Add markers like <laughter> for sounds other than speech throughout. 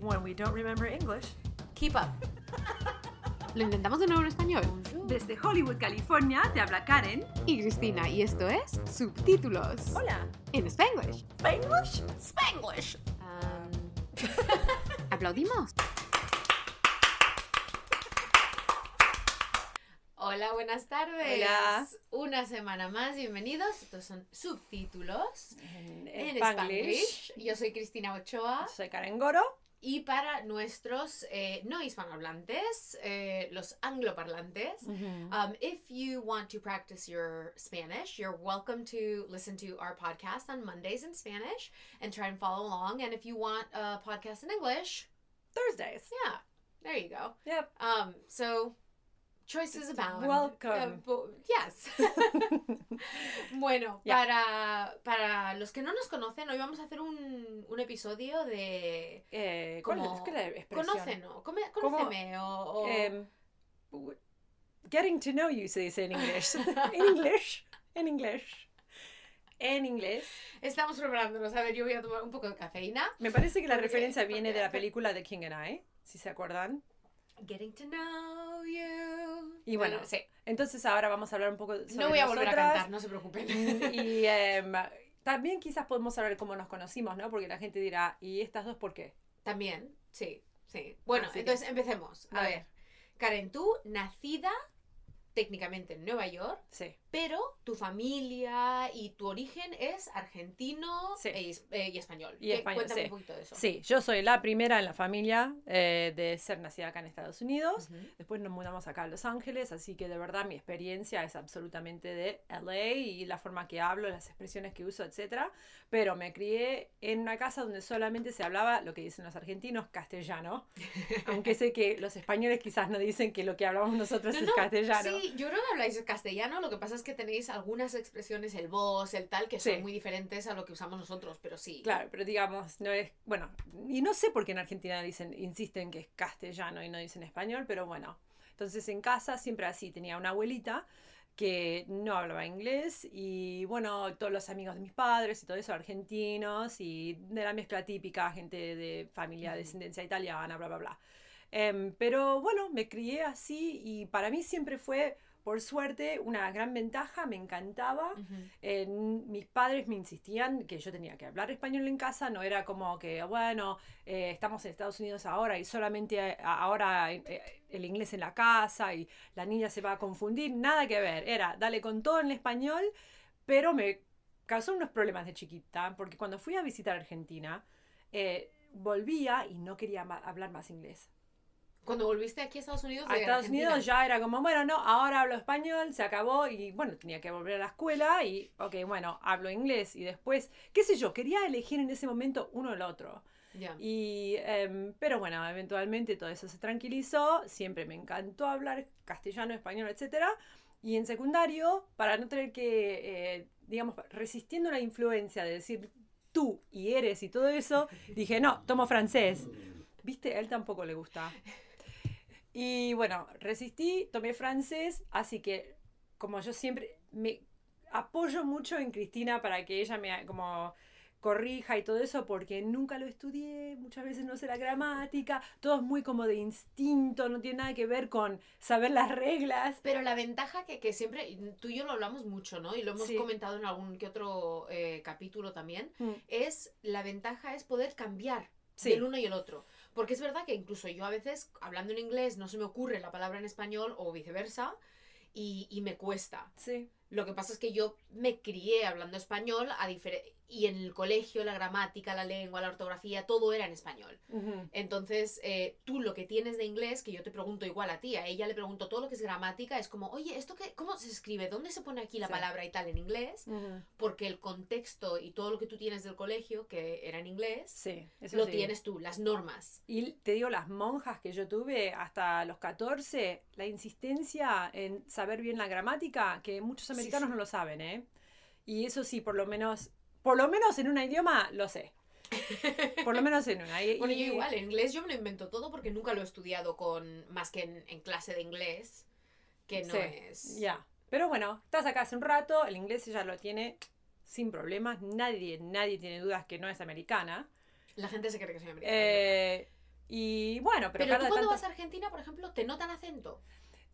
When we don't remember English, Keep up. <laughs> Lo intentamos de nuevo en español. desde Hollywood, California, te habla Karen. Y Cristina, y esto es Subtítulos. Hola. En Spanglish. Spanglish? Spanglish. <laughs> ¿Aplaudimos? Hola, buenas tardes. Hola. Una semana más, bienvenidos. Estos son subtítulos En, en Spanglish. Spanglish. Yo soy Cristina Ochoa. Soy Karen Goro. Y para nuestros eh, no hispanohablantes, eh, los angloparlantes, Um, if you want to practice your Spanish, you're welcome to listen to our podcast on Mondays in Spanish and try and follow along. And if you want a podcast in English, Thursdays. yeah, there you go. Yep. Um, so choices abound. Welcome. Uh, yes. <laughs> bueno, <laughs> Yeah. para, para los que no nos conocen, hoy vamos a hacer un, un episodio de Eh, ¿cuál como es qué es la expresión? conócenos, come- conóceme o, o- Em, w- getting to know you se dice en inglés. <laughs> en inglés. En inglés. En inglés. Estamos preparándonos. A ver, yo voy a tomar un poco de cafeína. Me parece que la Porque- referencia viene de la película de King and I, si se acuerdan. Getting to know you. Y bueno, sí. Entonces ahora vamos a hablar un poco sobre No voy a volver a cantar, no se preocupen. Y <laughs> em, también quizás podemos hablar cómo nos conocimos, ¿no? Porque la gente dirá, ¿y estas dos por qué? También, sí, sí. Bueno, Así que- entonces empecemos. A ver, Karen, tú nacida técnicamente en Nueva York, Sí. Pero tu familia y tu origen es argentino Sí. e eh, y español. Y ¿Qué- español, Cuéntame sí. un poquito de eso. Sí, yo soy la primera en la familia eh, de ser nacida acá en Estados Unidos. Ujú. Después nos mudamos acá a Los Ángeles, así que de verdad mi experiencia es absolutamente de LA y la forma que hablo, las expresiones que uso, etcétera. Pero me crié en una casa donde solamente se hablaba lo que dicen los argentinos, castellano. <laughs> Aunque sé que los españoles quizás no dicen que lo que hablamos nosotros No, es no, castellano. Sí, yo creo que habláis castellano, lo que pasa es que tenéis algunas expresiones, el vos, el tal, que son Sí. muy diferentes a lo que usamos nosotros, pero sí. Claro, pero digamos, no es. Bueno, y no sé por qué en Argentina dicen, insisten que es castellano y no dicen español, pero bueno. Entonces en casa siempre así, tenía una abuelita que no hablaba inglés y bueno, todos los amigos de mis padres y todo eso, argentinos y de la mezcla típica, gente de familia de descendencia italiana, bla, bla, bla. Em, pero bueno, me crié así y para mí siempre fue, por suerte, una gran ventaja, me encantaba. Eh, mis padres me insistían que yo tenía que hablar español en casa, no era como que, bueno, eh, estamos en Estados Unidos ahora y solamente eh, ahora eh, el inglés en la casa y la niña se va a confundir, nada que ver, era dale con todo en español, pero me causó unos problemas de chiquita, porque cuando fui a visitar Argentina, eh, volvía y no quería hablar más inglés. Cuando volviste aquí a Estados Unidos, A Estados Argentina. Unidos ya era como, bueno, no, ahora hablo español, se acabó y bueno, tenía que volver a la escuela y, ok, bueno, hablo inglés y después, qué sé yo, quería elegir en ese momento uno o el otro. Ya. Y, em, pero bueno, eventualmente todo eso se tranquilizó, siempre me encantó hablar castellano, español, etcétera. Y en secundario, para no tener que, eh, digamos, resistiendo la influencia de decir tú y eres y todo eso, dije, no, tomo francés. ¿Viste? A él tampoco le gusta. Y bueno, resistí, tomé francés, así que como yo siempre me apoyo mucho en Cristina para que ella me como corrija y todo eso porque nunca lo estudié, muchas veces no sé la gramática, todo es muy como de instinto, no tiene nada que ver con saber las reglas. Pero la ventaja que, que siempre, tú y yo lo hablamos mucho, ¿no? Y lo hemos Sí. comentado en algún que otro eh, capítulo también, Mm, es la ventaja es poder cambiar Sí. del uno y el otro. Porque es verdad que incluso yo a veces, hablando en inglés, no se me ocurre la palabra en español o viceversa, y, y me cuesta. Sí, Lo que pasa es que yo me crié hablando español a difer- y en el colegio la gramática, la lengua, la ortografía, todo era en español. ujú, Entonces, eh, tú lo que tienes de inglés, que yo te pregunto igual a ti, a ella le pregunto todo lo que es gramática, es como, oye, ¿esto qué, cómo se escribe? ¿Dónde se pone aquí la Sí. palabra y tal en inglés? ujú. Porque el contexto y todo lo que tú tienes del colegio, que era en inglés, sí, lo sí. tienes tú, las normas. Y te digo, las monjas que yo tuve hasta los 14, la insistencia en saber bien la gramática, que muchos americanos no lo saben, ¿eh? Y eso sí, por lo menos, por lo menos en un idioma lo sé. Por lo menos en una. Y- Bueno, yo igual, en inglés yo me lo invento todo porque nunca lo he estudiado con más que en, en clase de inglés, que no Sí, es... Ya. Pero bueno, estás acá hace un rato, el inglés ella lo tiene sin problemas, nadie, nadie tiene dudas que no es americana. La gente se cree que soy americana. Eh, Y bueno, pero, Pero, tú cuando tanto- vas a Argentina, por ejemplo, ¿te notan acento?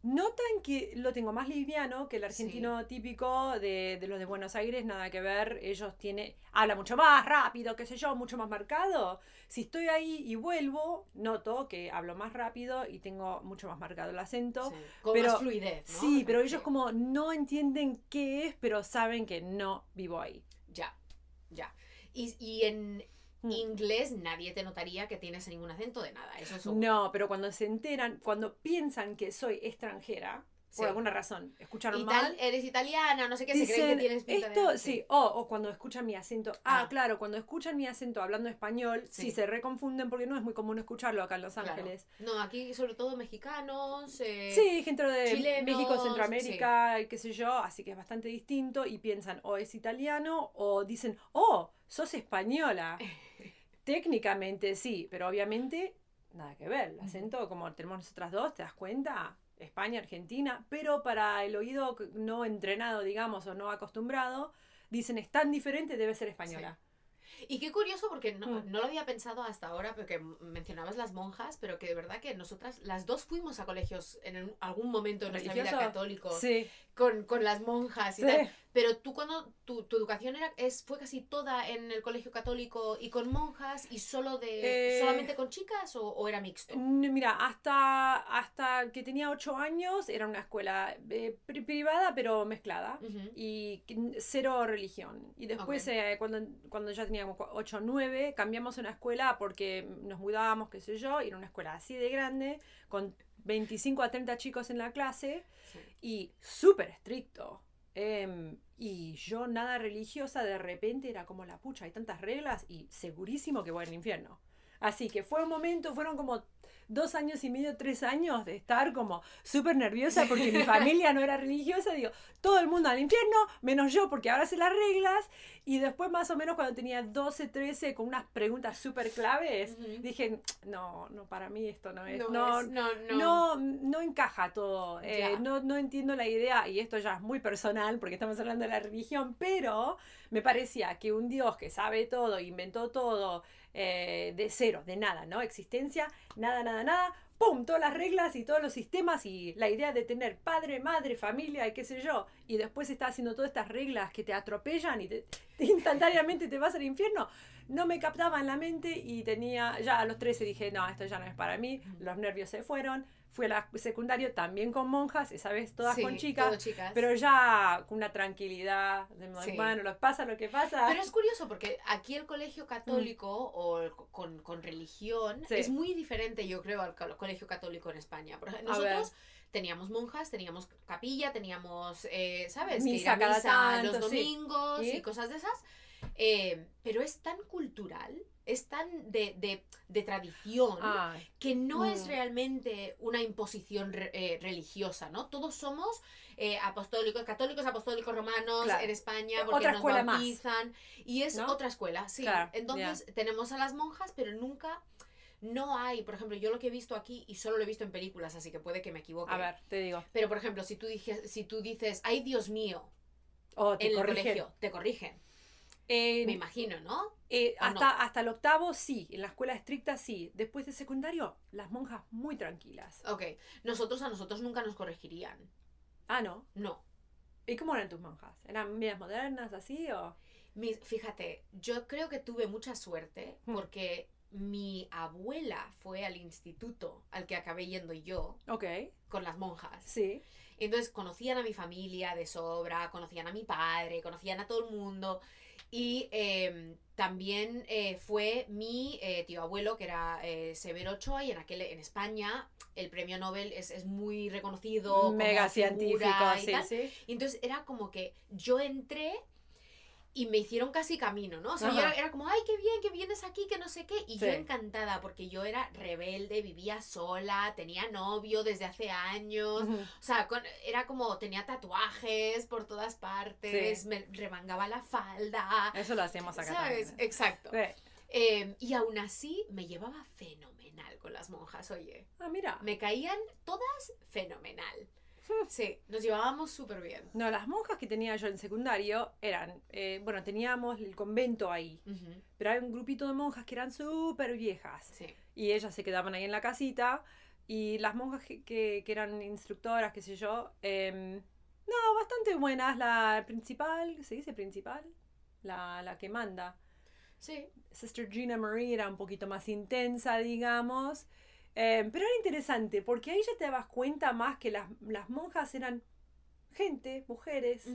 Notan que lo tengo más liviano que el argentino típico de, de los de Buenos Aires, nada que ver. Ellos tienen. Habla mucho más rápido, qué sé yo, mucho más marcado. Si estoy ahí y vuelvo, noto que hablo más rápido y tengo mucho más marcado el acento. Sí, Con pero- más fluidez, ¿no? Sí, pero ellos como no entienden qué es, pero saben que no vivo ahí. Ya, ya. Y, y en. Inglés nadie te notaría que tienes ningún acento de nada, eso es seguro. No, pero cuando se enteran, cuando piensan que soy extranjera, Sí. por alguna razón, escucharon mal. eres italiana, no sé qué, se creen Dicen, que tienes pinta esto, de... sí, o, o cuando escuchan mi acento, ah, Ah. claro, cuando escuchan mi acento hablando español, sí. Sí. se reconfunden porque no es muy común escucharlo acá en Los Claro. Ángeles. No, aquí sobre todo mexicanos. eh, Sí, gente de chilenos, México, Centroamérica, y qué sé yo, así que es bastante distinto y piensan o es italiano o dicen, oh, sos española. <laughs> Técnicamente sí, pero obviamente nada que ver. El acento, como tenemos nosotras dos, ¿te das cuenta? España, Argentina, pero para el oído no entrenado, digamos, o no acostumbrado, dicen es tan diferente, debe ser española. Y qué curioso porque no, Mm. no lo había pensado hasta ahora, porque mencionabas las monjas, pero que de verdad que nosotras, las dos fuimos a colegios en algún momento de nuestra vida católico, Sí, con, con las monjas y sí. tal. Pero tú cuando tu, tu educación era, es, fue casi toda en el colegio católico y con monjas y solo de Eh, solamente con chicas o, o era mixto. Mira, hasta, hasta que tenía ocho años era una escuela eh, pri- privada pero mezclada y cero religión. Y después eh, cuando, cuando ya teníamos cu- ocho o nueve cambiamos a una escuela porque nos mudábamos, qué sé yo, y era una escuela así de grande con 25 a 30 chicos en la clase Sí. y súper estricto. Em, y yo nada religiosa, de repente era como la pucha, hay tantas reglas y segurísimo que voy al infierno. Así que fue un momento, fueron como dos años y medio, tres años de estar como súper nerviosa <laughs> porque mi familia no era religiosa. Digo, todo el mundo al infierno, menos yo porque ahora sé las reglas. Y después más o menos cuando tenía 12, 13, con unas preguntas súper claves, dije, no, no, para mí esto no es. No, no, es- no, no. no, no encaja todo. eh, no, no entiendo la idea, y esto ya es muy personal porque estamos hablando de la religión, pero me parecía que un Dios que sabe todo, inventó todo eh, de cero, de nada, ¿no? Existencia, nada, nada, nada. ¡Pum! Todas las reglas y todos los sistemas y la idea de tener padre, madre, familia y qué sé yo. Y después está haciendo todas estas reglas que te atropellan y te, <laughs> instantáneamente te vas al infierno. No me captaba en la mente y tenía, ya a los 13 dije, no, esto ya no es para mí. Los nervios se fueron. Fui a la secundario también con monjas, esa vez todas Sí, con chicas. Pero ya con una tranquilidad, de Sí. bueno, lo pasa lo que pasa. Pero es curioso porque aquí el colegio católico o el co- con, con religión Mm. Sí. es muy diferente, yo creo, al co- colegio católico en España. Nosotros teníamos monjas, teníamos capilla, teníamos, eh, ¿sabes? Que ir Misa a cada misa los tanto, sí. domingos ¿Y? y cosas de esas. Eh, pero es tan cultural, es tan de, de, de tradición que no es realmente una imposición re- eh, religiosa, ¿no? Todos somos eh, apostólicos, católicos, apostólicos romanos Claro. en España, porque otra nos escuela más. bautizan. Y es ¿No? otra escuela, sí. Claro, Entonces tenemos a las monjas, pero nunca... No hay, por ejemplo, yo lo que he visto aquí, y solo lo he visto en películas, así que puede que me equivoque. a ver, te digo. Pero, por ejemplo, si tú, dijes, si tú dices, ay, Dios mío, Oh, te en el colegio, te corrigen. En- Me imagino, ¿no? eh, ¿o no? hasta, hasta el octavo sí, en la escuela estricta sí. Después de secundario, las monjas muy tranquilas. Ok. Nosotros a nosotros nunca nos corregirían. Ah, no. No. ¿Y cómo eran tus monjas? ¿Eran medias modernas así o...? Mis- fíjate, yo creo que tuve mucha suerte Hmm. porque mi abuela fue al instituto al que acabé yendo yo Ok, con las monjas. sí. Entonces conocían a mi familia de sobra, conocían a mi padre, conocían a todo el mundo. Y eh, también eh, fue mi eh, tío abuelo, que era eh, Severo Ochoa, y en aquel en España el premio Nobel es, es muy reconocido. Mega científico, y sí, tal. sí. Y entonces era como que yo entré y me hicieron casi camino, ¿no? O sea, yo era, era como, ay, qué bien que vienes aquí, que no sé qué. Y yo encantada, porque yo era rebelde, vivía sola, tenía novio desde hace años. O sea, con- era como, tenía tatuajes por todas partes, Sí. me remangaba la falda. Eso lo hacemos acá ¿Sabes? también. Exacto. Sí. Eh, y aún así me llevaba fenomenal con las monjas, oye. Ah, mira. Me caían todas fenomenal. <laughs> Sí, nos llevábamos súper bien. No, las monjas que tenía yo en secundario eran, eh, bueno, teníamos el convento ahí, pero hay un grupito de monjas que eran súper viejas Sí. y ellas se quedaban ahí en la casita y las monjas que, que- que eran instructoras, qué sé yo, em, no, bastante buenas. La principal, ¿se dice principal? La, la que manda. Sí. Sister Gina Marie era un poquito más intensa, digamos. Eh, pero era interesante porque ahí ya te dabas cuenta más que las, las monjas eran gente, mujeres.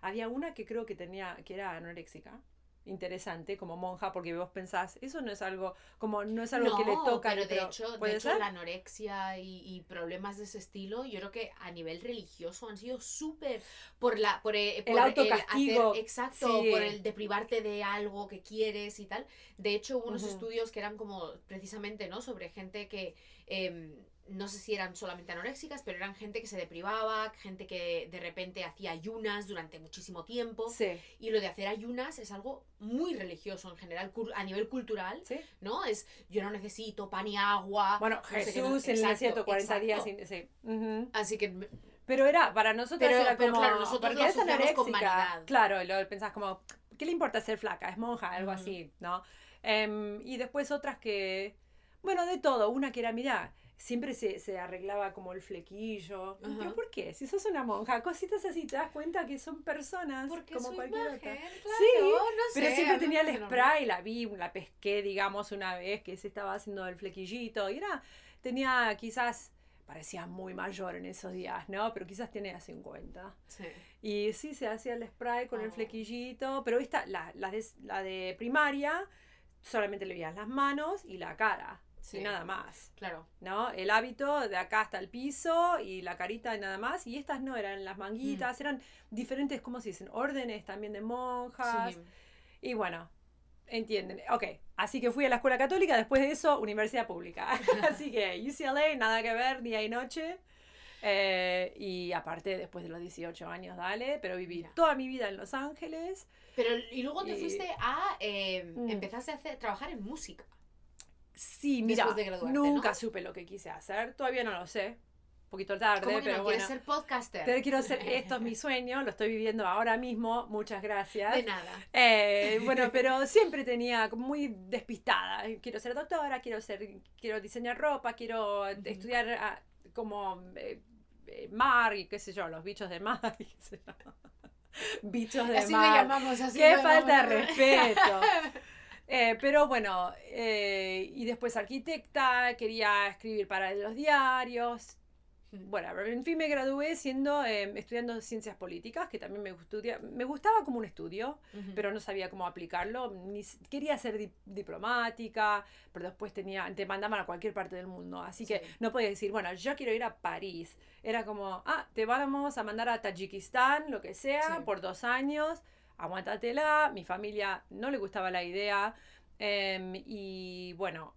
Había una que creo que tenía, que era anoréxica. Interesante como monja, porque vos pensás, eso no es algo, como no es algo que le toca. pero de hecho, de ¿puede hecho la anorexia y, y problemas de ese estilo, yo creo que a nivel religioso han sido súper por la por, eh, por autocastigo, hacer- exacto, sí. por el de privarte de algo que quieres y tal. De hecho, hubo unos estudios que eran como precisamente, ¿no? Sobre gente que em, no sé si eran solamente anoréxicas, pero eran gente que se deprivaba, gente que de repente hacía ayunas durante muchísimo tiempo. Sí, Y lo de hacer ayunas es algo muy religioso en general, a nivel cultural. sí. ¿no? Es yo no necesito pan y agua. Bueno, no no- Jesús en el desierto 40 días. sin- sí. Así que Pero era, para nosotros Pero- era pero como. claro, nosotros lo asociamos con vanidad. Claro, lo pensás como, ¿qué le importa ser flaca? Es monja, algo así, ¿no? Em, y después otras que. Bueno, de todo. Una que era, mira, siempre se, se arreglaba como el flequillo. Ajá. ¿Pero por qué? Si sos una monja, cositas así, te das cuenta que son personas porque como cualquier imagen, otra. claro, Sí, no Pero sé, siempre tenía el spray, la vi, la pesqué, digamos, una vez que se estaba haciendo el flequillito. Y era, tenía quizás, parecía muy mayor en esos días, ¿no? Pero quizás tenía 50. normal. Sí. Y sí, se hacía el spray con el Oh. flequillito, pero esta, la, la, de, la de primaria, solamente le veías las manos y la cara, Sí. y nada más, Claro. ¿no? El hábito de acá hasta el piso y la carita y nada más, y estas no, eran las Mm. manguitas, eran diferentes, ¿cómo se dicen? Órdenes también de monjas, Sí. y bueno, entienden. Ok, así que fui a la escuela católica, después de eso, universidad pública. <laughs> <laughs> así que UCLA, nada que ver, día y noche. Eh, y aparte, después de los 18 años, dale, pero viví Mira. toda mi vida en Los Ángeles. Pero y luego te Y- fuiste a eh, Mm. empezaste a hacer, trabajar en música. Sí, mira, de nunca ¿no? supe lo que quise hacer, todavía no lo sé. Un poquito tarde, ¿Cómo que pero no bueno. quieres ser podcaster? Pero quiero ser, <laughs> esto es mi sueño, lo estoy viviendo ahora mismo, muchas gracias. De nada. Eh, bueno, <laughs> pero siempre tenía muy despistada. Quiero ser doctora, quiero ser, quiero diseñar ropa, quiero Ujú. estudiar ah, como eh, eh, mar y qué sé yo, los bichos de mar y qué sé yo. <laughs> Bichos de Así le mar. llamamos, así Qué le falta de llamamos. respeto. Eh, pero bueno, eh, y después arquitecta, quería escribir para los diarios. Bueno, en fin, me gradué siendo, eh, estudiando ciencias políticas, que también me, gustudia- me gustaba como un estudio, Ujú. pero no sabía cómo aplicarlo. Ni quería ser di- diplomática, pero después tenía, te mandaban a cualquier parte del mundo. Así que Sí. no podía decir, bueno, yo quiero ir a París. Era como, ah, te vamos a mandar a Tayikistán, lo que sea, Sí. por dos años. Aguántatela. Mi familia no le gustaba la idea. Em, y bueno,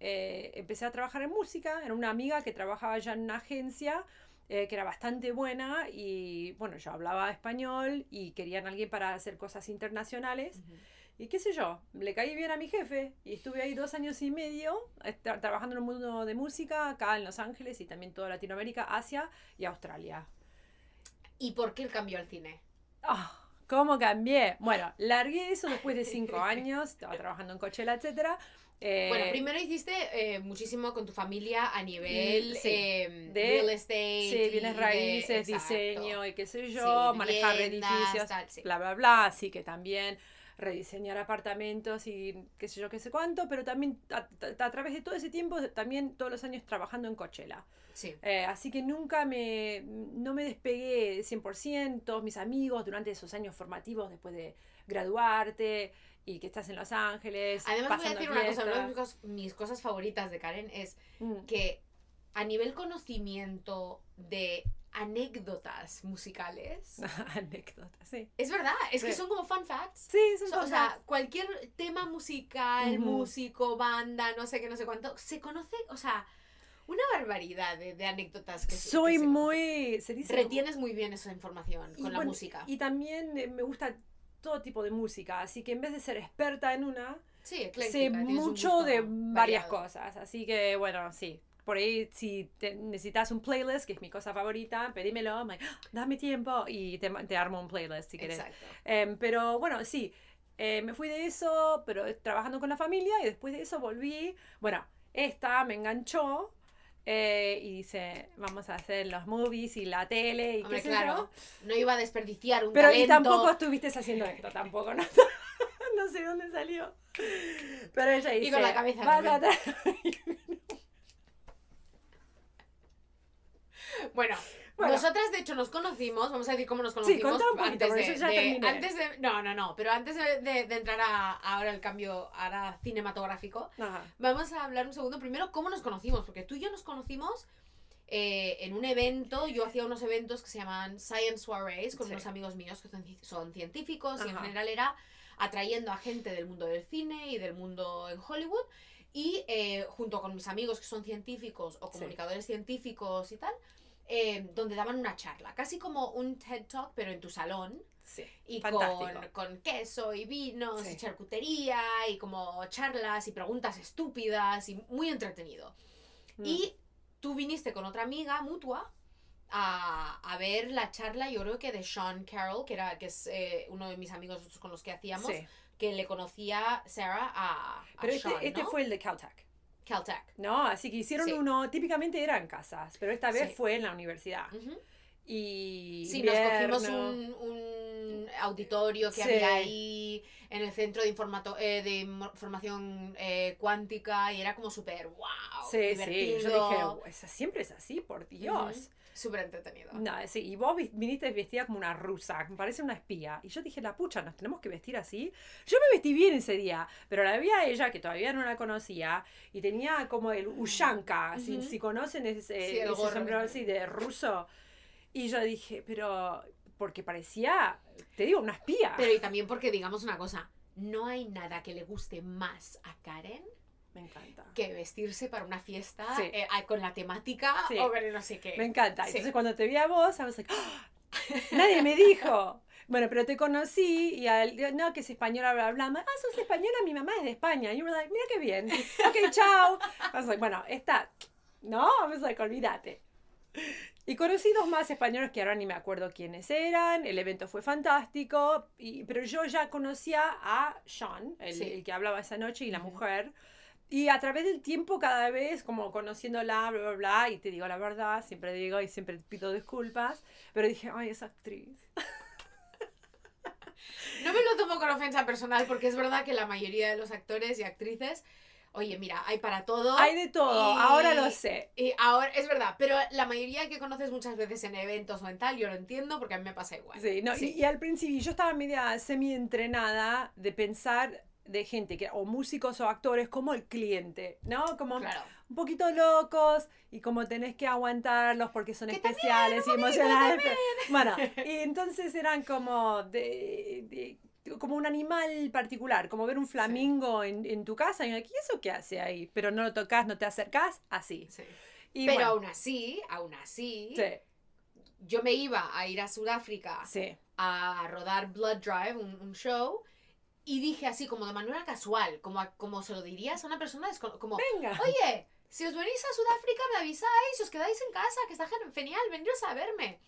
eh, empecé a trabajar en música. Era una amiga que trabajaba ya en una agencia eh, que era bastante buena y bueno, yo hablaba español y querían alguien para hacer cosas internacionales. Y qué sé yo, le caí bien a mi jefe y estuve ahí dos años y medio tra- trabajando en el mundo de música acá en Los Ángeles y también toda Latinoamérica, Asia y Australia. ¿Y por qué el cambio al cine? Ah, ¿Cómo cambié? Bueno, largué eso después de cinco <laughs> años, estaba trabajando en Coachella, etcétera. Eh, Bueno, primero hiciste eh, muchísimo con tu familia a nivel Mm, sí. em, De- real estate. Sí, bienes de- raíces, exacto. diseño y qué sé yo, Sí, manejar edificios, tal, sí. bla, bla, bla. Así que también rediseñar apartamentos y qué sé yo, qué sé cuánto, pero también a, a- a través de todo ese tiempo, también todos los años trabajando en Coachella. Sí. Eh, así que nunca me, no me despegué 100%, todos mis amigos durante esos años formativos después de graduarte y que estás en Los Ángeles. Además, voy a decir una cosa, una de mis cosas favoritas de Karen es Mm. que a nivel conocimiento de anécdotas musicales, <laughs> Anécdota, sí. es verdad, es que son como fun facts. Sí, son So- o cosas. sea, cualquier tema musical, Ujú. músico, banda, no sé qué, no sé cuánto, se conoce, o sea, una barbaridad de, de anécdotas que Soy que se muy... Se dice Retienes muy bien esa información Y con la bueno, música. Y también eh, me gusta todo tipo de música, así que en vez de ser experta en una, sí, sé mucho de varias variado. cosas. Así que bueno, sí, por ahí si te- necesitas un playlist, que es mi cosa favorita, pedímelo, like, "Ah, dame tiempo y te, te armo un playlist si querés. Em, pero bueno, sí, eh, me fui de eso, pero trabajando con la familia y después de eso volví. Bueno, esta me enganchó eh, y dice, vamos a hacer los movies y la tele y Hombre, qué sé claro, yo. no iba a desperdiciar un Pero y talento. tampoco estuviste haciendo esto, tampoco, ¿no? <laughs> no sé dónde salió. Pero ella dice, con la cabeza "Vas también". a <laughs> tra- Bueno, Bueno. nosotras de hecho nos conocimos, vamos a decir cómo nos Sí, conocimos. un poquito, antes de, yo ya de- terminé. antes de- no, no, no, pero antes de, de- de entrar a, ahora el cambio ahora cinematográfico, Ajá. vamos a hablar un segundo primero cómo nos conocimos, porque tú y yo nos conocimos eh, en un evento, yo hacía unos eventos que se llaman Science Soirees con Sí. unos amigos míos que son, son científicos y en general era atrayendo a gente del mundo del cine y del mundo en Hollywood y eh, junto con mis amigos que son científicos o Sí. comunicadores científicos y tal, eh, donde daban una charla, casi como un TED Talk pero en tu salón Sí, y con, con queso y vinos Sí. y charcutería y como charlas y preguntas estúpidas y muy entretenido. Mm. Y tú viniste con otra amiga mutua a, a ver la charla, yo creo que de Sean Carroll, que, era, que es eh, uno de mis amigos con los que hacíamos, Sí. Que le conocía Sarah a, a Pero este, Sean, este ¿no? fue el de Caltech. Caltech. ¿No? Así que hicieron Sí. uno, típicamente eran casas, pero esta vez Sí. fue en la universidad. Y Sí, nos cogimos un, un auditorio que Sí. había ahí en el centro de, informato eh, de formación eh, cuántica y era como súper wow. Sí, sí, divertido, yo dije, "Oh, esa siempre es así, por Dios. Súper entretenido. No, sí, y vos vi- viniste vestida como una rusa, me parece una espía. Y yo dije, la pucha, ¿nos tenemos que vestir así? Yo me vestí bien ese día, pero la vi a ella, que todavía no la conocía, y tenía como el ushanka, si, Ujú. si conocen ese, Sí, ese sombrero así de ruso. Y yo dije, pero, porque parecía, te digo, una espía. Pero y también porque digamos una cosa, no hay nada que le guste más a Karen me encanta. que vestirse para una fiesta Sí. eh, con la temática Sí. o no sé qué. Me encanta. Sí. Entonces cuando te vi a vos, was like, "Ah, nadie me dijo. <laughs> Bueno, pero te conocí y al, no, que es española, bla, bla, bla. Ah, sos española, mi mamá es de España. Y were like, mira qué bien. <laughs> Ok, chao. Like, bueno, esta, no, was like, olvídate. Y conocí dos más españoles que ahora ni me acuerdo quiénes eran. El evento fue fantástico. Y, pero yo ya conocía a Sean, el, Sí. el que hablaba esa noche, y la Ujú. mujer. Y a través del tiempo, cada vez, como conociéndola, bla, bla, bla, y te digo la verdad, siempre digo y siempre pido disculpas, pero dije, ay, esa actriz. <laughs> No me lo tomo con ofensa personal porque es verdad que la mayoría de los actores y actrices, oye, mira, hay para todo. Hay de todo, Y- ahora lo sé. Y ahora, es verdad, pero la mayoría que conoces muchas veces en eventos o en tal, yo lo entiendo porque a mí me pasa igual. Sí, no, Sí. Y, y al principio yo estaba media semi-entrenada de pensar de gente que, o músicos o actores como el cliente, ¿no? Como Claro. un poquito locos y como tenés que aguantarlos porque son Que especiales y emocionales. Bueno, <laughs> y entonces eran como de, de- como un animal particular, como ver un flamingo en, en tu casa y ¿y eso qué hace ahí? Pero no lo tocas, no te acercás, así. Sí. Y Pero bueno, aún así, aún así, sí, yo me iba a ir a Sudáfrica sí, a rodar Blood Drive, un, un show, y dije así como de manera casual, como, a- como se lo dirías a una persona, como, venga. oye, si os venís a Sudáfrica me avisáis, si os quedáis en casa, que está gen- genial, veniros a verme.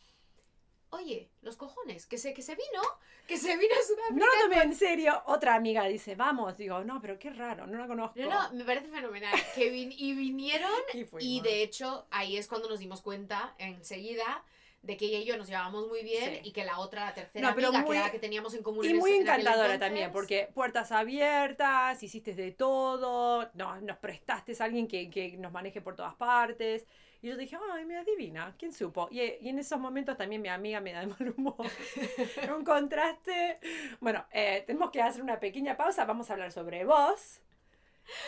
Oye, los cojones, que se, que se vino, que se vino a Sudáfrica. No lo tomé en serio. Otra amiga dice, vamos. Digo, no, pero qué raro, no la conozco. No, no, me parece fenomenal. Que vin- y vinieron <laughs> Y y de hecho ahí es cuando nos dimos cuenta enseguida de que ella y yo nos llevábamos muy bien Sí. y que la otra, la tercera No, pero amiga, muy- que era la que teníamos en común Y en muy ese- en encantadora entonces, también, porque puertas abiertas, hiciste de todo, no, nos prestaste a alguien que, que nos maneje por todas partes. Y yo dije, ay, me divina, ¿quién supo? Y, y en esos momentos también mi amiga me da de mal humor. <laughs> Un contraste. Bueno, eh, tenemos que hacer una pequeña pausa, vamos a hablar sobre vos.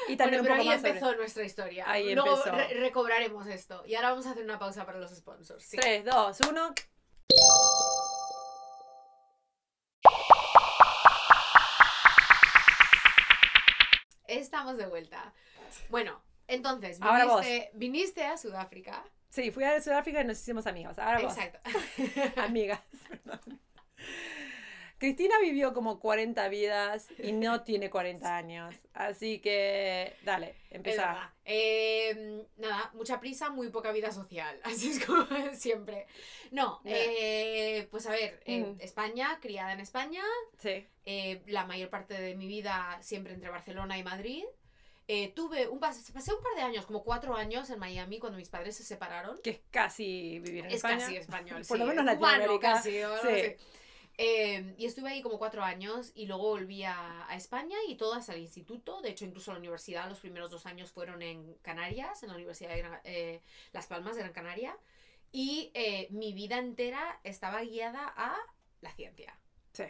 Y también Bueno, pero un ahí más sobre- empezó nuestra historia. Ahí Luego empezó. re- recobraremos esto. Y ahora vamos a hacer una pausa para los sponsors. Sí. 3, 2, 1. Estamos de vuelta. Bueno, entonces, Ahora vos. viniste, viniste a Sudáfrica. Sí, fui a Sudáfrica y nos hicimos amigos. Ahora vos. Exacto. <laughs> Amigas, perdón. Cristina vivió como 40 vidas y no <laughs> tiene 40 años. Así que, dale, Es empezá. Eh, nada, mucha prisa, muy poca vida social. <laughs> Así es como <laughs> siempre. No, eh, pues a ver, en Mm. España, criada en España, Sí. eh, la mayor parte de mi vida siempre entre Barcelona y Madrid. Eh, tuve un pas- pasé un par de años, como cuatro años en Miami cuando mis padres se separaron. Que es casi vivir en Es España. casi español, Por lo menos cubano Latinoamérica. casi, Sí. Eh, y estuve ahí como cuatro años y luego volví a, a España y todo hasta el instituto. De hecho, incluso la universidad, los primeros dos años fueron en Canarias, en la Universidad de Gran- eh, Las Palmas de Gran Canaria. Y eh, mi vida entera estaba guiada a la ciencia, Sí.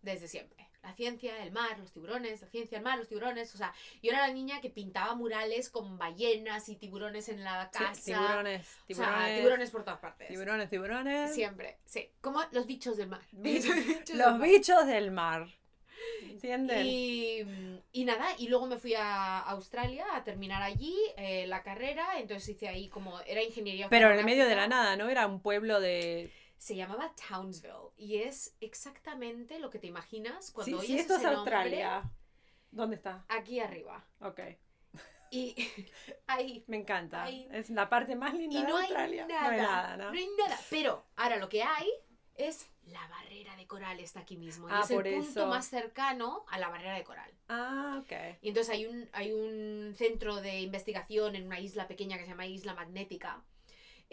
desde siempre. La ciencia, el mar, los tiburones, la ciencia, el mar, los tiburones. O sea, yo era la niña que pintaba murales con ballenas y tiburones en la Sí, casa. tiburones, O tiburones. sea, tiburones por todas partes. Tiburones, tiburones. Siempre, sí. Como los bichos del mar. Bichos <laughs> Los del mar. bichos del mar. ¿Entienden? Y, y nada, y luego me fui a Australia a terminar allí eh, la carrera, entonces hice ahí como, era ingeniería Pero en el medio de la nada, ¿no? Era un pueblo de... Se llamaba Townsville y es exactamente lo que te imaginas Sí, cuando sí, oyes esto es ese nombre Australia. ¿Dónde está? aquí arriba. Ok. Y <laughs> ahí. Me encanta. Ahí. Es la parte más linda Y de no hay Australia. nada. No hay nada, ¿no? No hay nada. Pero ahora lo que hay es la barrera de coral está aquí mismo. Y Ah, es el punto eso. más cercano a la barrera de coral. Ah, ok. Y entonces hay un, hay un centro de investigación en una isla pequeña que se llama Isla Magnética.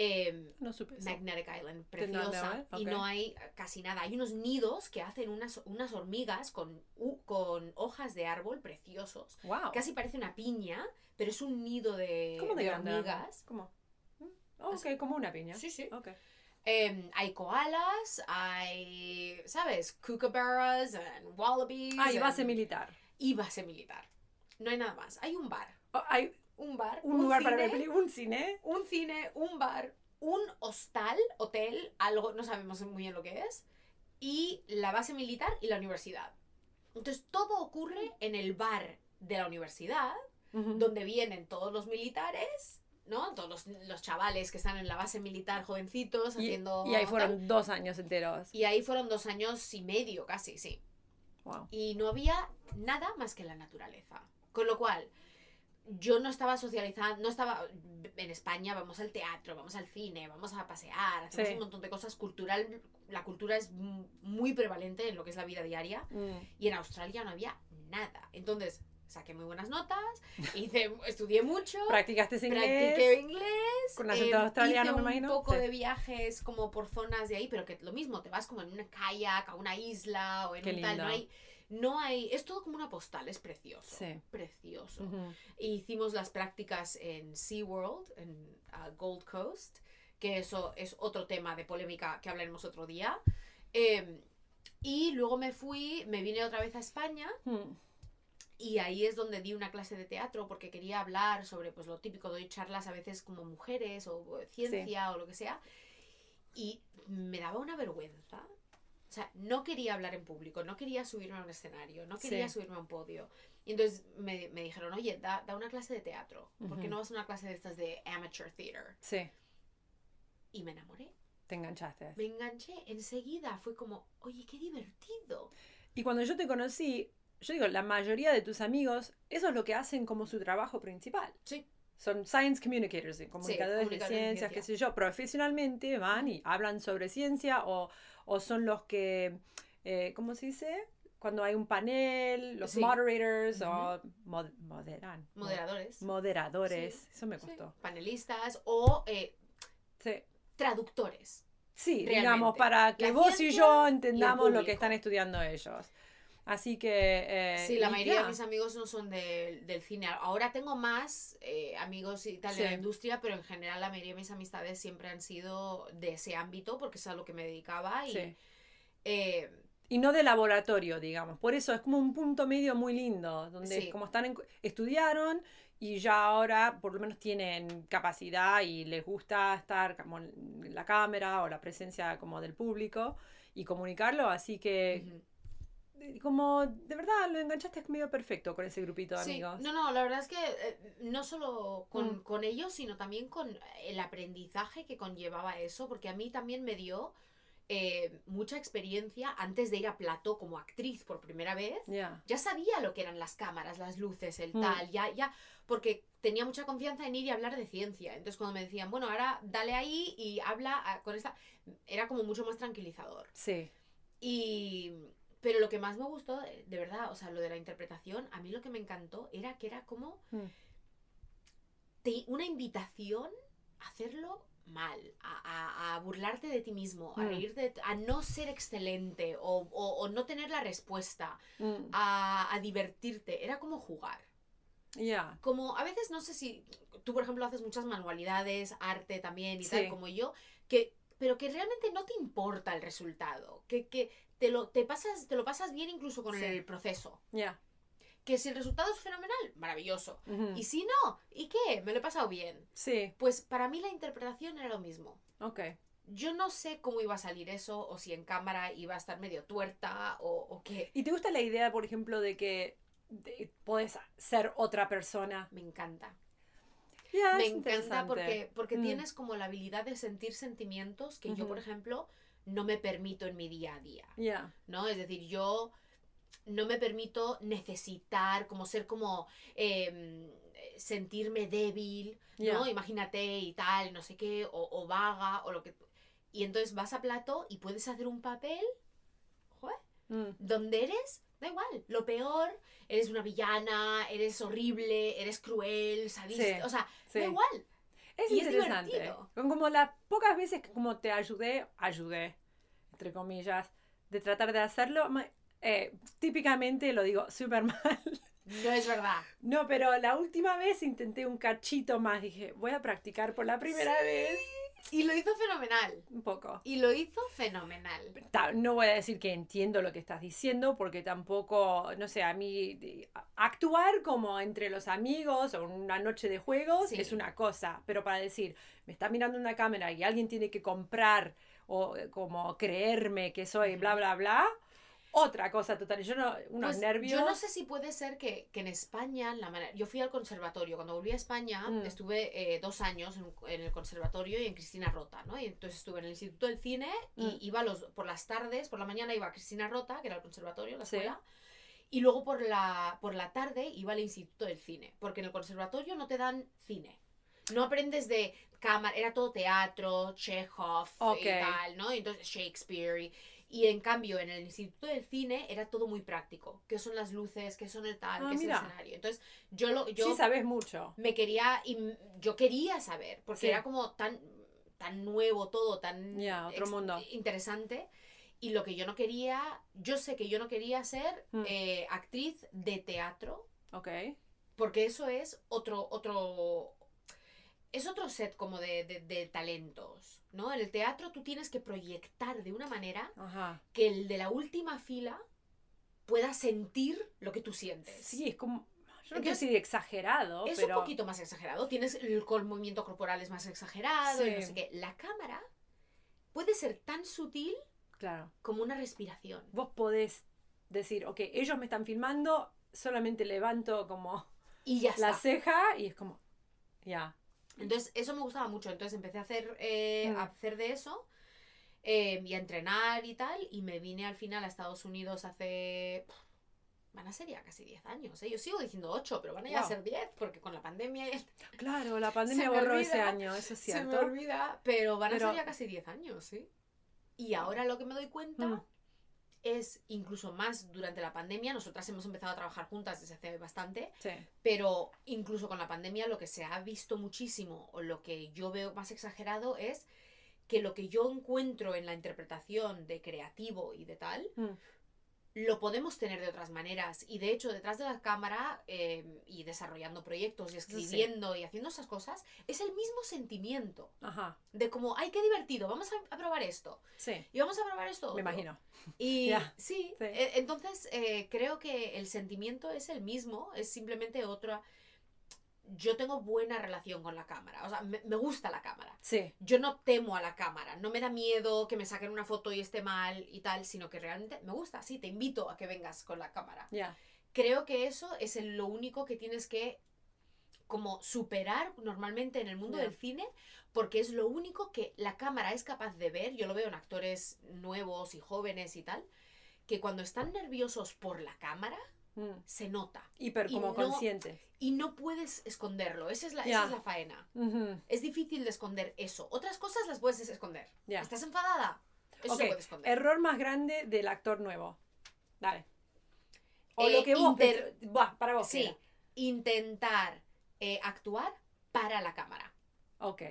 Eh, No supe eso. Magnetic Island, preciosa. Y no hay casi nada. Hay unos nidos que hacen unas, unas hormigas con, con hojas de árbol preciosos. Wow. Casi parece una piña, pero es un nido de, ¿Cómo de de grande? hormigas. ¿Cómo? Mm, Ok, como una piña. Sí, sí. Ok. Em, hay koalas, hay, ¿sabes? Kookaburras, and wallabies. Ah, y base and- militar. y base militar. No hay nada más. Hay un bar. Oh, hay Un bar. un, lugar para ver películas, un cine. Un cine, un bar, un hostal, hotel, algo, no sabemos muy bien lo que es. Y la base militar y la universidad. Entonces todo ocurre en el bar de la universidad, donde vienen todos los militares, ¿no? Todos los, los chavales que están en la base militar, jovencitos, Y, haciendo... y ahí tal. fueron dos años enteros. Y ahí fueron dos años y medio casi, sí. Wow. Y no había nada más que la naturaleza. Con lo cual, yo no estaba socializando, no estaba en España, vamos al teatro, vamos al cine, vamos a pasear, hacemos Sí. un montón de cosas cultural. La cultura es muy prevalente en lo que es la vida diaria. Mm. Y en Australia no había nada. Entonces, saqué muy buenas notas, hice, estudié mucho. ¿Practicaste ese Practiqué inglés? inglés. Con acento eh, australiano, me un imagino. poco Sí. de viajes como por zonas de ahí, pero que lo mismo, te vas como en una kayak a una isla o en Qué un tal. No lindo. hay, no hay. Es todo como una postal, es precioso. Sí. Precioso. E hicimos las prácticas en SeaWorld, en uh, Gold Coast, que eso es otro tema de polémica que hablaremos otro día. Eh, y luego me fui, me vine otra vez a España Mm. y ahí es donde di una clase de teatro porque quería hablar sobre pues lo típico, doy charlas a veces como mujeres o ciencia o lo que sea. Y me daba una vergüenza. O sea, no quería hablar en público, no quería subirme a un escenario, no quería Sí. subirme a un podio. Y entonces me, me dijeron, oye, da, da una clase de teatro. ¿Por qué Ujú. no vas a una clase de estas de amateur theater? Sí, Y me enamoré. te enganchaste. Me enganché enseguida. Fue como, oye, qué divertido. Y cuando yo te conocí, yo digo, la mayoría de tus amigos, eso es lo que hacen como su trabajo principal. Sí. Son science communicators, comunicadores de ciencias, qué sé yo. Profesionalmente van y hablan sobre ciencia o, o son los que, eh, ¿cómo se dice? Cuando hay un panel, los Sí. moderators o mod- moderan. mo- Moderadores. Moderadores. Sí. Eso me Sí. costó. Panelistas o eh, Sí. traductores. Sí, Realmente. digamos, para que La vos y yo entendamos lo que están estudiando ellos. Así que... eh, Sí, la mayoría ya. de mis amigos no son del- del cine. Ahora tengo más eh, amigos y tal Sí. de la industria, pero en general la mayoría de mis amistades siempre han sido de ese ámbito porque es a lo que me dedicaba. Y, Sí. eh, Y no de laboratorio, digamos. Por eso es como un punto medio muy lindo, donde Sí. como están en- estudiaron y ya ahora por lo menos tienen capacidad y les gusta estar como en la cámara o la presencia como del público y comunicarlo, así que ujú. eh, como de verdad lo enganchaste medio perfecto con ese grupito de Sí, amigos. no, no, la verdad es que eh, no solo con, Mm. con ellos, sino también con el aprendizaje que conllevaba eso, porque a mí también me dio eh, mucha experiencia antes de ir a plató como actriz por primera vez. Ya. Ya sabía lo que eran las cámaras, las luces, el Mm. tal, ya, ya, porque tenía mucha confianza en ir y hablar de ciencia. Entonces cuando me decían, bueno, ahora dale ahí y habla ah, con esta, era como mucho más tranquilizador. Sí. Y, pero lo que más me gustó, de de verdad, o sea, lo de la interpretación, a mí lo que me encantó era que era como Mm. te- una invitación a hacerlo mal, a, a- a burlarte de ti mismo, a Mm. reírte, de a no ser excelente o, o- o no tener la respuesta, Mm, a, a divertirte. Era como jugar. Ya. Como a veces, no sé si tú, por ejemplo, haces muchas manualidades, arte también y Sí. tal, como yo, que, pero que realmente no te importa el resultado, que, que te, lo, te, pasas, te lo pasas bien incluso con Sí. el proceso. Ya. Que si el resultado es fenomenal, maravilloso. Y si no, ¿y qué? Me lo he pasado bien. Sí. Pues para mí la interpretación era lo mismo. Ok. Yo no sé cómo iba a salir eso, o si en cámara iba a estar medio tuerta, o, o qué. ¿Y te gusta la idea, por ejemplo, de que de- puedes ser otra persona? Me encanta. Ya, Me encanta porque, porque Mm. tienes como la habilidad de sentir sentimientos que yo, por ejemplo, no me permito en mi día a día. Ya. ¿no? Es decir, yo no me permito necesitar, como ser como em, sentirme débil, ¿no? Imagínate y tal, no sé qué, o, o vaga, o lo que... Y entonces vas a plato y puedes hacer un papel, joder, Mm. donde eres, da igual, lo peor, eres una villana, eres horrible, eres cruel, sadista, Sí, o sea, Sí. da igual. Es Y es interesante. divertido. Con como las pocas veces que como te ayudé, ayudé, entre comillas, de tratar de hacerlo, eh, típicamente lo digo súper <laughs> mal. No es verdad. No, pero la última vez intenté un cachito más. Dije, voy a practicar por la primera vez. Y lo hizo fenomenal. Un poco. Y lo hizo fenomenal. No voy a decir que entiendo lo que estás diciendo, porque tampoco, no sé, a mí actuar como entre los amigos o una noche de juegos Sí. es una cosa, pero para decir, me está mirando una cámara y alguien tiene que comprar o eh, como creerme que soy bla, bla, bla, otra cosa total. Yo no, unos Pues, nervios. Yo no sé si puede ser que, que en España, la manera, yo fui al conservatorio. Cuando volví a España, Mm. estuve eh, dos años en, en el conservatorio y en Cristina Rota, ¿no? Y entonces estuve en el Instituto del Cine y Mm. iba los, por las tardes, por la mañana iba a Cristina Rota, que era el conservatorio, la Sí. escuela. Y luego por la, por la tarde iba al Instituto del Cine, porque en el conservatorio no te dan cine. No aprendes de cámara, era todo teatro, Chekhov Ok. y tal, ¿no? Y entonces Shakespeare y, y en cambio en el Instituto del Cine era todo muy práctico. ¿Qué son las luces? ¿Qué son el tal? Ah, ¿Qué mira. es el escenario? Entonces yo lo yo Sí, sabes mucho. me quería y yo quería saber porque Sí. era como tan tan nuevo todo, tan Ya, otro mundo. interesante. Y lo que yo no quería, yo sé que yo no quería ser Mm. eh, actriz de teatro, Ok. porque eso es otro, otro, es otro set como de, de- de talentos, ¿no? En el teatro tú tienes que proyectar de una manera Ajá. que el de la última fila pueda sentir lo que tú sientes. Sí, es como. Yo no quiero Entonces, decir exagerado, Es pero. un poquito más exagerado. Tienes el, el movimiento corporal es más exagerado y no Sí. sé qué. La cámara puede ser tan sutil Claro. como una respiración. Vos podés decir, ok, ellos me están filmando, solamente levanto como Y ya la está. ceja y es como. Ya. Entonces, eso me gustaba mucho. Entonces empecé a hacer, eh, Mm. a hacer de eso eh, y a entrenar y tal. Y me vine al final a Estados Unidos hace. Van a ser ya casi 10 años. ¿eh? Yo sigo diciendo 8, pero van a ya Wow. ser 10 porque con la pandemia Claro, la <laughs> pandemia borró ese olvida, año, eso es se me cierto. olvida. Pero van a Pero- ser ya casi 10 años, ¿sí? Y ahora lo que me doy cuenta Mm. Es incluso más durante la pandemia. Nosotras hemos empezado a trabajar juntas desde hace bastante. Sí. Pero incluso con la pandemia lo que se ha visto muchísimo o lo que yo veo más exagerado es que lo que yo encuentro en la interpretación de creativo y de tal, Mm. Lo podemos tener de otras maneras. Y de hecho, detrás de la cámara eh, y desarrollando proyectos y sí. escribiendo y haciendo esas cosas, es el mismo sentimiento Ajá. de como, ay, qué divertido, vamos a, probar esto. Sí. Y vamos a probar esto. Me otro". imagino. Y <laughs> sí. e- entonces eh, creo que el sentimiento es el mismo, es simplemente otra... Yo tengo buena relación con la cámara, o sea, me, me gusta la cámara. Sí. Yo no temo a la cámara, no me da miedo que me saquen una foto y esté mal y tal, sino que realmente me gusta, sí, te invito a que vengas con la cámara. Ya. Creo que eso es el- lo único que tienes que como superar normalmente en el mundo del cine, porque es lo único que la cámara es capaz de ver, yo lo veo en actores nuevos y jóvenes y tal, que cuando están nerviosos por la cámara, Mm. se nota. Hiper Y como no- consciente. Y no puedes esconderlo. Esa es la, esa es la faena. Es difícil de esconder eso. Otras cosas las puedes esconder. ¿Estás enfadada? Eso Ok, se puede esconder. Error más grande del actor nuevo. Dale. O Eh, lo que vos. inter- para vos. Sí, era. intentar eh, actuar para la cámara. Ok.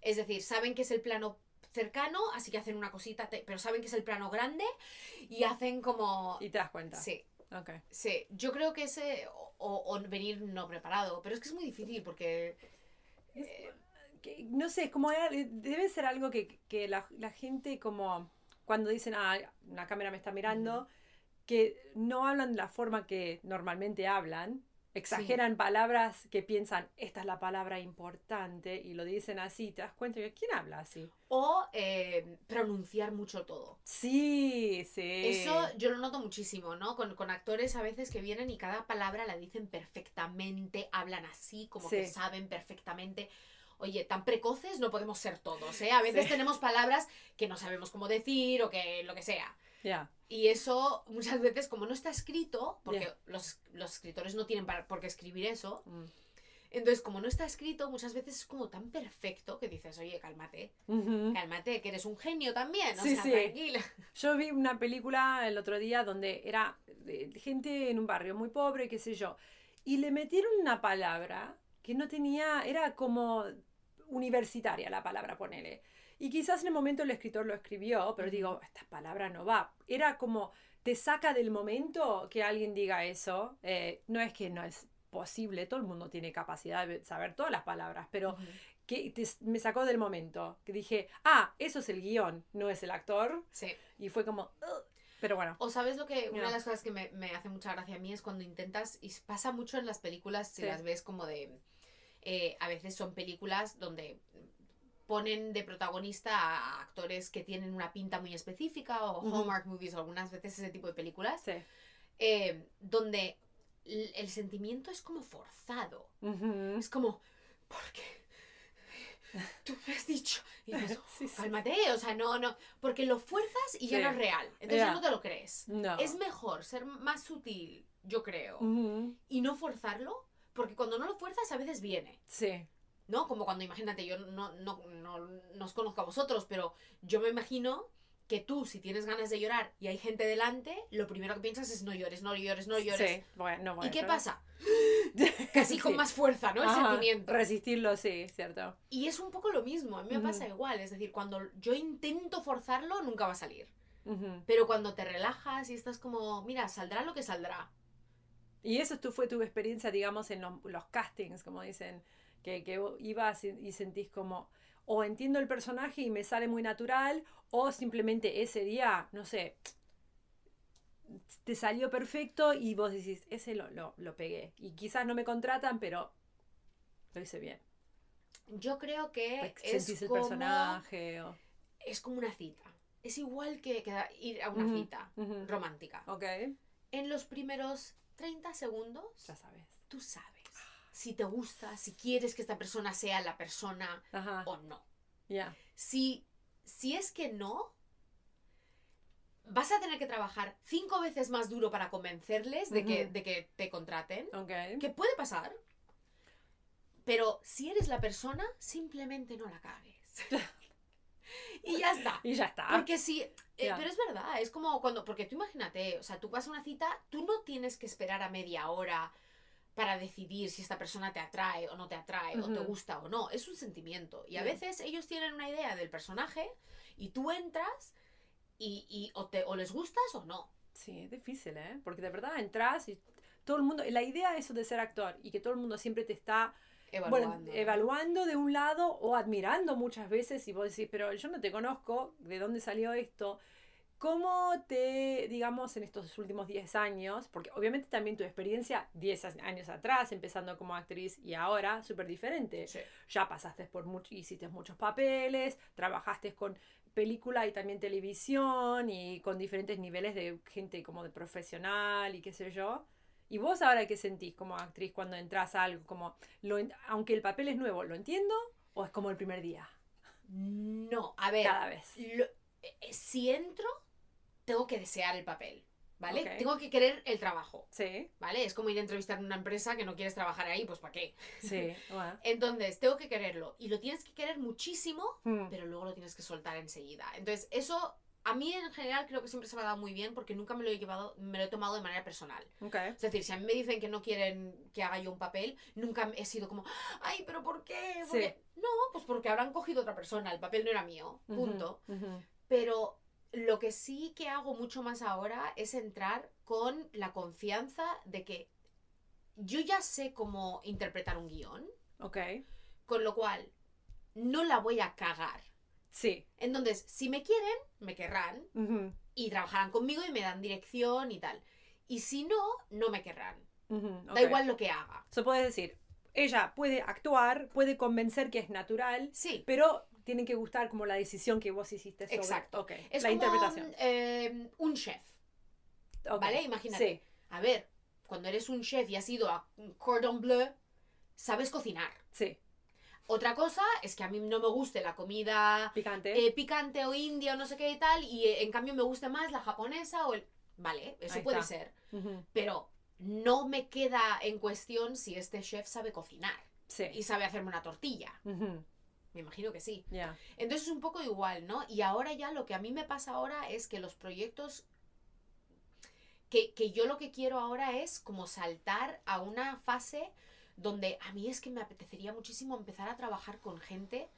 Es decir, saben que es el plano cercano, así que hacen una cosita, pero saben que es el plano grande y hacen como... Y te das cuenta. Sí, Ok. sí. Yo creo que ese... O, o venir no preparado, pero es que es muy difícil porque... que- no sé, es como debe ser algo que, que la, la gente como cuando dicen, ah, una cámara me está mirando, que no hablan de la forma que normalmente hablan, exageran palabras que piensan, esta es la palabra importante, y lo dicen así, te das cuenta que ¿quién habla así? O eh, pronunciar mucho todo. Sí, sí. Eso yo lo noto muchísimo, ¿no? Con, con actores a veces que vienen y cada palabra la dicen perfectamente, hablan así, como que Sí. saben perfectamente. Oye, tan precoces no podemos ser todos, ¿eh? A veces Sí. tenemos palabras que no sabemos cómo decir o que lo que sea. Ya, Y eso muchas veces, como no está escrito, porque Ya. los, los escritores no tienen para- por qué escribir eso, mm. entonces como no está escrito, muchas veces es como tan perfecto que dices, oye, cálmate, Ujú. cálmate, que eres un genio también, o Sí, sea, sí. tranquila. <laughs> Yo vi una película el otro día donde era gente en un barrio muy pobre, qué sé yo, y le metieron una palabra que no tenía, era como universitaria la palabra, ponele. Y quizás en el momento el escritor lo escribió, pero digo, esta palabra no va. Era como, te saca del momento que alguien diga eso. Eh, no es que no es posible, todo el mundo tiene capacidad de saber todas las palabras, pero Ujú. que te- me sacó del momento. Que dije, ah, eso es el guion, no es el actor. Sí. Y fue como, "Ugh". pero bueno, O sabes lo que, una de las cosas que me, me hace mucha gracia a mí es cuando intentas, y pasa mucho en las películas, si Sí. las ves como de, eh, a veces son películas donde ponen de protagonista a actores que tienen una pinta muy específica, o. Hallmark movies, algunas veces ese tipo de películas, sí. eh, donde el, el sentimiento es como forzado. Es como, ¿por qué? Tú me has dicho. Y dices, <laughs> Sí, sí. cálmate, o sea, no, no. Porque lo fuerzas y ya no es real. Entonces Ya. ya no te lo crees. No. Es mejor ser más sutil, yo creo, y no forzarlo, porque cuando no lo fuerzas a veces viene, Sí. ¿No? Como cuando, imagínate, yo no, no, no, no os conozco a vosotros, pero yo me imagino que tú, si tienes ganas de llorar y hay gente delante, lo primero que piensas es no llores, no llores, no llores. Sí. Bueno, no voy ¿Y qué pasa? <laughs> Casi con más fuerza, ¿no? El Ajá, sentimiento. Resistirlo, sí, cierto. Y es un poco lo mismo, a mí me pasa igual, es decir, cuando yo intento forzarlo, nunca va a salir. Ujú. Pero cuando te relajas y estás como, mira, saldrá lo que saldrá. Y eso tú, fue tu experiencia, digamos, en los, los castings, como dicen, que, que ibas y, sentís como, o entiendo el personaje y me sale muy natural, o simplemente ese día, no sé, te salió perfecto y vos decís, ese lo, lo, lo pegué. Y quizás no me contratan, pero lo hice bien. Yo creo que Pues es el como, personaje. O... es como una cita. Es igual que, que ir a una cita romántica. Ok, En los primeros 30 segundos, ya sabes. tú sabes si te gusta, si quieres que esta persona sea la persona Ajá, o no. ya. Si, si es que no, vas a tener que trabajar cinco veces más duro para convencerles de, que, de que te contraten. Que puede pasar. Pero si eres la persona, simplemente no la cagues. <laughs> y ya está. Y ya está. Porque si. eh. Pero es verdad, es como cuando. Porque tú imagínate, o sea, tú vas a una cita, tú no tienes que esperar a media hora para decidir si esta persona te atrae o no te atrae, o te gusta o no. Es un sentimiento. Y a veces ellos tienen una idea del personaje y tú entras y, y o, te, o les gustas o no. Sí, es difícil, ¿eh? Porque de verdad entras y todo el mundo, la idea eso de ser actor y que todo el mundo siempre te está Evaluando. evaluando de un lado o admirando muchas veces y vos decís, pero yo no te conozco, ¿de dónde salió esto? ¿Cómo te, digamos, en estos últimos 10 años, porque obviamente también tu experiencia 10 años atrás, empezando como actriz y ahora, súper diferente? Sí. ya pasaste por mucho, hiciste muchos papeles, trabajaste con película y también televisión y con diferentes niveles de gente como de profesional y qué sé yo. ¿Y vos ahora qué sentís como actriz cuando entras a algo? Como, lo, aunque el papel es nuevo, ¿lo entiendo? ¿O es como el primer día? No, a ver. Cada vez. lo- eh, si entro, tengo que desear el papel. ¿vale? Tengo que querer el trabajo, Sí, ¿vale? Es como ir a entrevistar en una empresa que no quieres trabajar ahí, pues ¿para qué? sí. <laughs> Entonces, tengo que quererlo. Y lo tienes que querer muchísimo, Mm, pero luego lo tienes que soltar enseguida. Entonces, eso a mí en general creo que siempre se me ha dado muy bien porque nunca me lo he llevado, me lo he tomado de manera personal. Ok. Es decir, si a mí me dicen que no quieren que haga yo un papel, nunca he sido como, ay, pero ¿por qué? ¿Por Sí. qué?". No, pues porque habrán cogido otra persona, el papel no era mío, punto. Pero lo que sí que hago mucho más ahora es entrar con la confianza de que yo ya sé cómo interpretar un guion, Ok. con lo cual no la voy a cagar. Sí. Entonces, si me quieren, me querrán y trabajarán conmigo y me dan dirección y tal. Y si no, no me querrán. Da igual lo que haga. So puedes decir, ella puede actuar, puede convencer que es natural, Sí. pero tiene que gustar como la decisión que vos hiciste sobre Exacto. ok, Es la como interpretación. eh, un chef. Ok, ¿Vale? Imagínate. Sí, A ver, cuando eres un chef y has ido a Cordon Bleu, sabes cocinar. sí. Otra cosa es que a mí no me guste la comida Picante. eh, picante o india o no sé qué y tal, y eh, en cambio me guste más la japonesa o el... Vale, eso Ahí puede está. ser. Pero no me queda en cuestión si este chef sabe cocinar Sí. y sabe hacerme una tortilla. Ujú, Me imagino que sí. ya. Entonces es un poco igual, ¿no? Y ahora ya lo que a mí me pasa ahora es que los proyectos... Que, que yo lo que quiero ahora es como saltar a una fase donde a mí es que me apetecería muchísimo empezar a trabajar con gente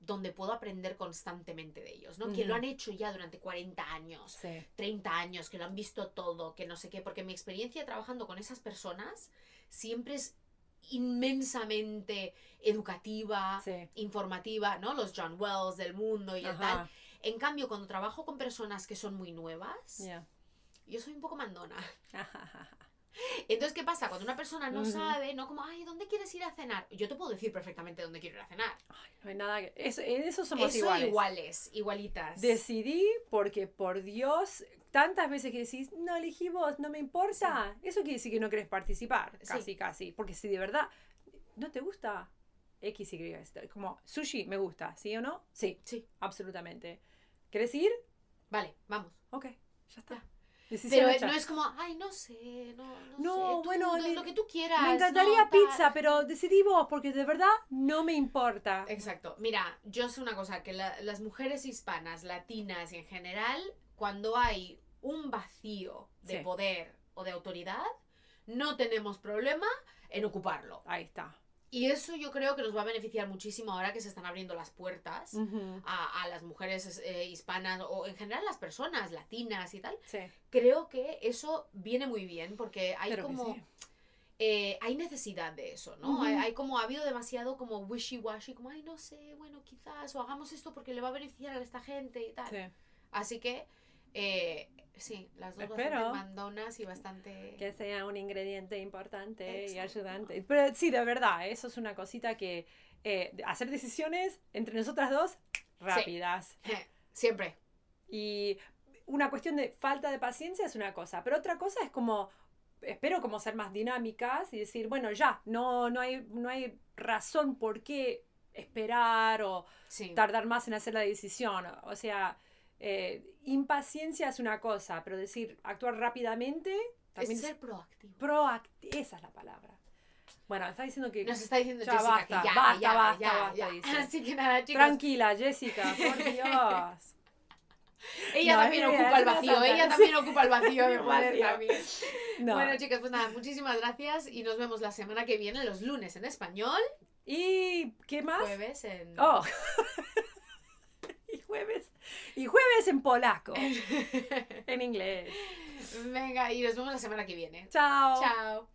donde puedo aprender constantemente de ellos, ¿no? Que lo han hecho ya durante 40 años, Sí. 30 años, que lo han visto todo, que no sé qué, porque mi experiencia trabajando con esas personas siempre es inmensamente educativa, Sí. informativa, ¿no? Los John Wells del mundo y el tal. En cambio, cuando trabajo con personas que son muy nuevas, yo soy un poco mandona. <laughs> Entonces, ¿qué pasa? Cuando una persona no sabe, ¿no? Como, ay, ¿dónde quieres ir a cenar? Yo te puedo decir perfectamente dónde quiero ir a cenar. Ay, no hay nada que... Eso, en eso somos Eso iguales. iguales, igualitas. Decidí porque, por Dios, tantas veces que decís, no elegí vos, no me importa. Eso quiere decir que no querés participar, Sí. casi, casi. Porque si de verdad no te gusta X, Y, como sushi, me gusta, ¿sí o no? Sí, Sí, absolutamente. ¿Querés ir? vale, vamos. Ok, ya está. Ya. Pero hecha. no es como, ay, no sé, no, no, No, sé. tú, bueno, lo, le- lo que tú quieras. Me no, encantaría tal". pizza, pero decidí vos porque de verdad no me importa. Exacto. Mira, yo sé una cosa, que la- las mujeres hispanas, latinas y en general, cuando hay un vacío de Sí. poder o de autoridad, no tenemos problema en ocuparlo. Ahí está. Y eso yo creo que nos va a beneficiar muchísimo ahora que se están abriendo las puertas a, a las mujeres eh, hispanas o en general las personas latinas y tal. Sí, Creo que eso viene muy bien porque hay pero como... sí. eh, hay necesidad de eso, ¿no? Hay como, ha habido demasiado como wishy-washy, como, ay, no sé, bueno, quizás, o hagamos esto porque le va a beneficiar a esta gente y tal. Sí. Así que, eh, sí, las dos Espero. bastante mandonas y bastante... Que sea un ingrediente importante y ayudante. Pero sí, de verdad, eso es una cosita que eh, hacer decisiones entre nosotras dos rápidas. <laughs> Siempre. Y una cuestión de falta de paciencia es una cosa, pero otra cosa es como, espero como ser más dinámicas y decir, bueno, ya, no, no, hay, no hay razón por qué esperar o Sí. tardar más en hacer la decisión. O sea, eh, impaciencia es una cosa, pero decir actuar rápidamente también Es ser proactivo. proactivo. Esa es la palabra. Bueno, está diciendo que... Nos está diciendo Ya Jessica basta, que ya, basta, ya, basta, ya, basta, ya. dice. <laughs> Así que nada, chicos. Tranquila, Jessica, por <laughs> Dios. Ella No, también ocupa verdad, el vacío, ella sí. también ocupa el vacío de <laughs> poder también. No. Bueno, chicas, pues nada, muchísimas gracias y nos vemos la semana que viene, los lunes en español, ¿Y qué más? jueves en... Oh. Y jueves. Y jueves en polaco. <laughs> en inglés. Venga, y nos vemos la semana que viene. Chao. Chao.